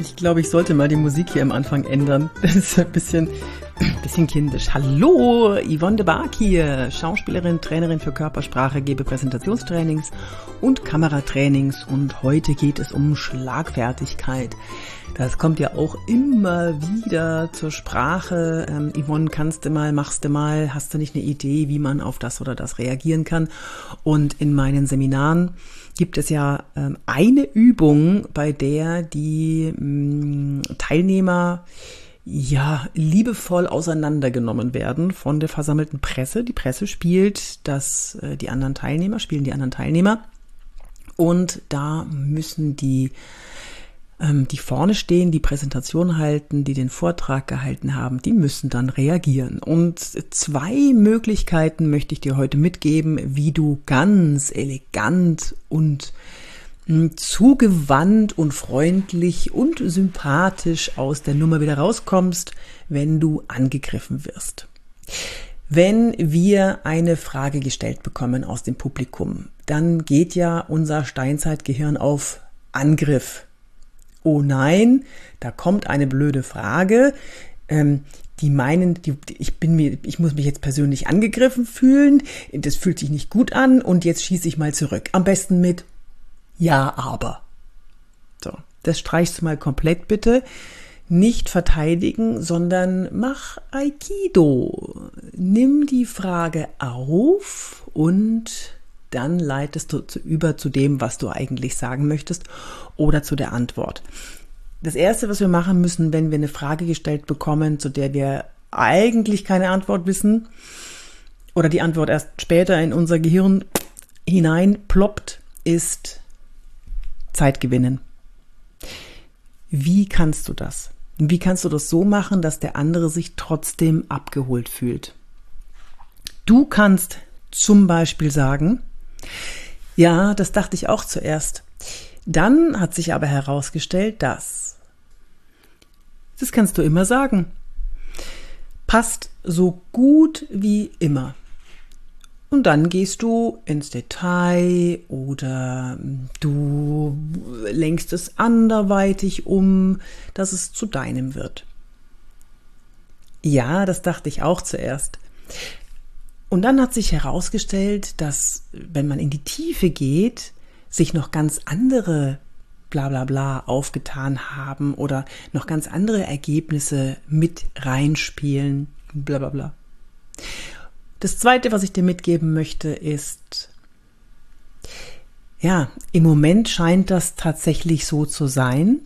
Ich glaube, ich sollte mal die Musik hier am Anfang ändern. Das ist ein bisschen, bisschen kindisch. Hallo, Yvonne de Bark hier, Schauspielerin, Trainerin für Körpersprache, gebe Präsentationstrainings und Kameratrainings und heute geht es um Schlagfertigkeit. Das kommt ja auch immer wieder zur Sprache. Ähm, Yvonne, kannst du mal, machst du mal, hast du nicht eine Idee, wie man auf das oder das reagieren kann? Und in meinen Seminaren gibt es ja ähm, eine Übung, bei der die mh, mm, Teilnehmer ja liebevoll auseinandergenommen werden von der versammelten Presse. Die Presse spielt das, äh, die anderen Teilnehmer, spielen die anderen Teilnehmer. Und da müssen die ähm, die vorne stehen, die Präsentation halten, die den Vortrag gehalten haben, die müssen dann reagieren. Und zwei Möglichkeiten möchte ich dir heute mitgeben, wie du ganz elegant und zugewandt und freundlich und sympathisch aus der Nummer wieder rauskommst, wenn du angegriffen wirst. Wenn wir eine Frage gestellt bekommen aus dem Publikum, dann geht ja unser Steinzeitgehirn auf Angriff oh nein, da kommt eine blöde Frage. Ähm, die meinen, die, ich bin mir, ich muss mich jetzt persönlich angegriffen fühlen, das fühlt sich nicht gut an und jetzt schieße ich mal zurück. Am besten mit Ja, aber. So, das streichst du mal komplett bitte. Nicht verteidigen, sondern mach Aikido. Nimm die Frage auf und dann leitest du über zu dem, was du eigentlich sagen möchtest oder zu der Antwort. Das Erste, was wir machen müssen, wenn wir eine Frage gestellt bekommen, zu der wir eigentlich keine Antwort wissen oder die Antwort erst später in unser Gehirn hinein ploppt, ist Zeit gewinnen. Wie kannst du das? Wie kannst du das so machen, dass der andere sich trotzdem abgeholt fühlt? Du kannst zum Beispiel sagen, ja, das dachte ich auch zuerst. Dann hat sich aber herausgestellt, dass. Das kannst du immer sagen. Passt so gut wie immer. Und dann gehst du ins Detail oder du lenkst es anderweitig um, dass es zu deinem wird. Ja, das dachte ich auch zuerst. Und dann hat sich herausgestellt, dass wenn man in die Tiefe geht, sich noch ganz andere bla bla bla aufgetan haben oder noch ganz andere Ergebnisse mit reinspielen, bla bla bla. Das zweite, was ich dir mitgeben möchte, ist, ja, im Moment scheint das tatsächlich so zu sein.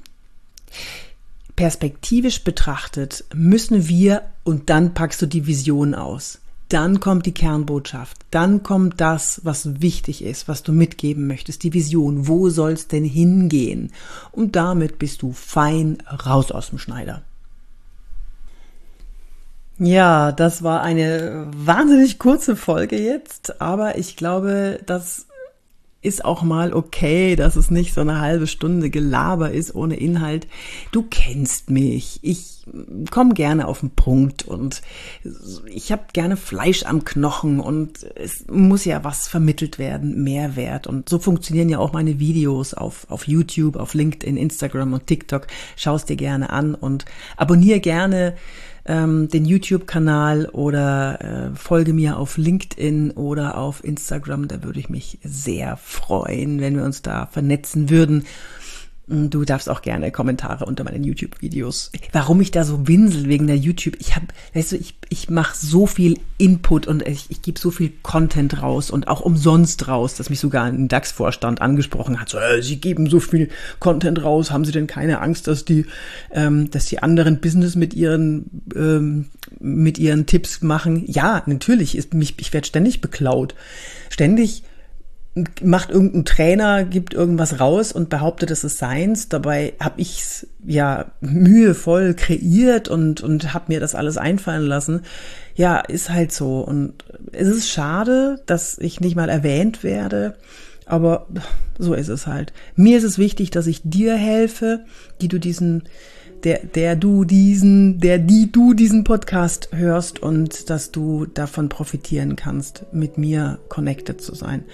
Perspektivisch betrachtet müssen wir, und dann packst du die Vision aus dann kommt die Kernbotschaft, dann kommt das, was wichtig ist, was du mitgeben möchtest, die Vision, wo soll's denn hingehen? Und damit bist du fein raus aus dem Schneider. Ja, das war eine wahnsinnig kurze Folge jetzt, aber ich glaube, dass ist auch mal okay, dass es nicht so eine halbe Stunde Gelaber ist ohne Inhalt. Du kennst mich. Ich komme gerne auf den Punkt und ich habe gerne Fleisch am Knochen und es muss ja was vermittelt werden, Mehrwert. Und so funktionieren ja auch meine Videos auf, auf YouTube, auf LinkedIn, Instagram und TikTok. Schau es dir gerne an und abonniere gerne ähm, den YouTube-Kanal oder äh, folge mir auf LinkedIn oder auf Instagram. Da würde ich mich sehr freuen, wenn wir uns da vernetzen würden. Du darfst auch gerne Kommentare unter meinen YouTube-Videos. Warum ich da so winsel wegen der YouTube? Ich habe, weißt du, ich, ich mache so viel Input und ich, ich gebe so viel Content raus und auch umsonst raus, dass mich sogar ein DAX-Vorstand angesprochen hat. So, äh, Sie geben so viel Content raus, haben Sie denn keine Angst, dass die, ähm, dass die anderen Business mit ihren ähm, mit ihren Tipps machen? Ja, natürlich ist mich, ich werde ständig beklaut, ständig macht irgendein Trainer, gibt irgendwas raus und behauptet, es ist seins. Dabei habe ich es ja mühevoll kreiert und, und habe mir das alles einfallen lassen. Ja, ist halt so. Und es ist schade, dass ich nicht mal erwähnt werde. Aber so ist es halt. Mir ist es wichtig, dass ich dir helfe, die du diesen, der, der du diesen, der die du diesen Podcast hörst und dass du davon profitieren kannst, mit mir connected zu sein.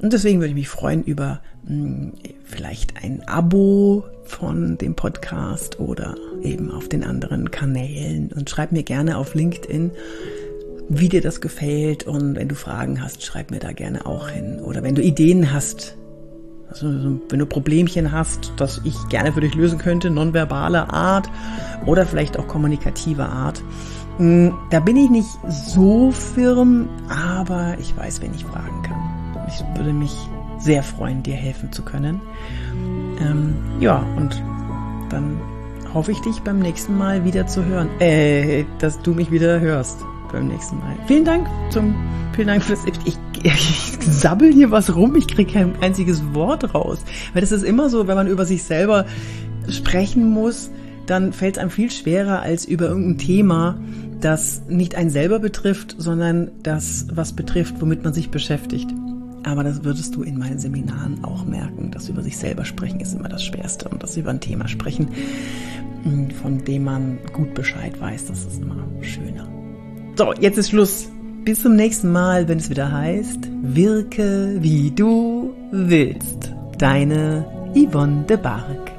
Und deswegen würde ich mich freuen über mh, hm, vielleicht ein Abo von dem Podcast oder eben auf den anderen Kanälen und schreib mir gerne auf LinkedIn, wie dir das gefällt und wenn du Fragen hast, schreib mir da gerne auch hin oder wenn du Ideen hast, also wenn du Problemchen hast, das ich gerne für dich lösen könnte, nonverbale Art oder vielleicht auch kommunikative Art. Hm, da bin ich nicht so firm, aber ich weiß, wen ich fragen kann. Ich würde mich sehr freuen, dir helfen zu können. Ähm, ja, und dann hoffe ich, dich beim nächsten Mal wieder zu hören. Äh, dass du mich wieder hörst beim nächsten Mal. Vielen Dank zum, vielen Dank fürs, ich, ich, ich sabbel hier was rum, ich kriege kein einziges Wort raus. Weil das ist immer so, wenn man über sich selber sprechen muss, dann fällt es einem viel schwerer als über irgendein Thema, das nicht einen selber betrifft, sondern das, was betrifft, womit man sich beschäftigt. Aber das würdest du in meinen Seminaren auch merken. Das über sich selber sprechen ist immer das Schwerste. Und das über ein Thema sprechen, hm, von dem man gut Bescheid weiß, das ist immer schöner. So, jetzt ist Schluss. Bis zum nächsten Mal, wenn es wieder heißt, wirke wie du willst. Deine Yvonne de Barg.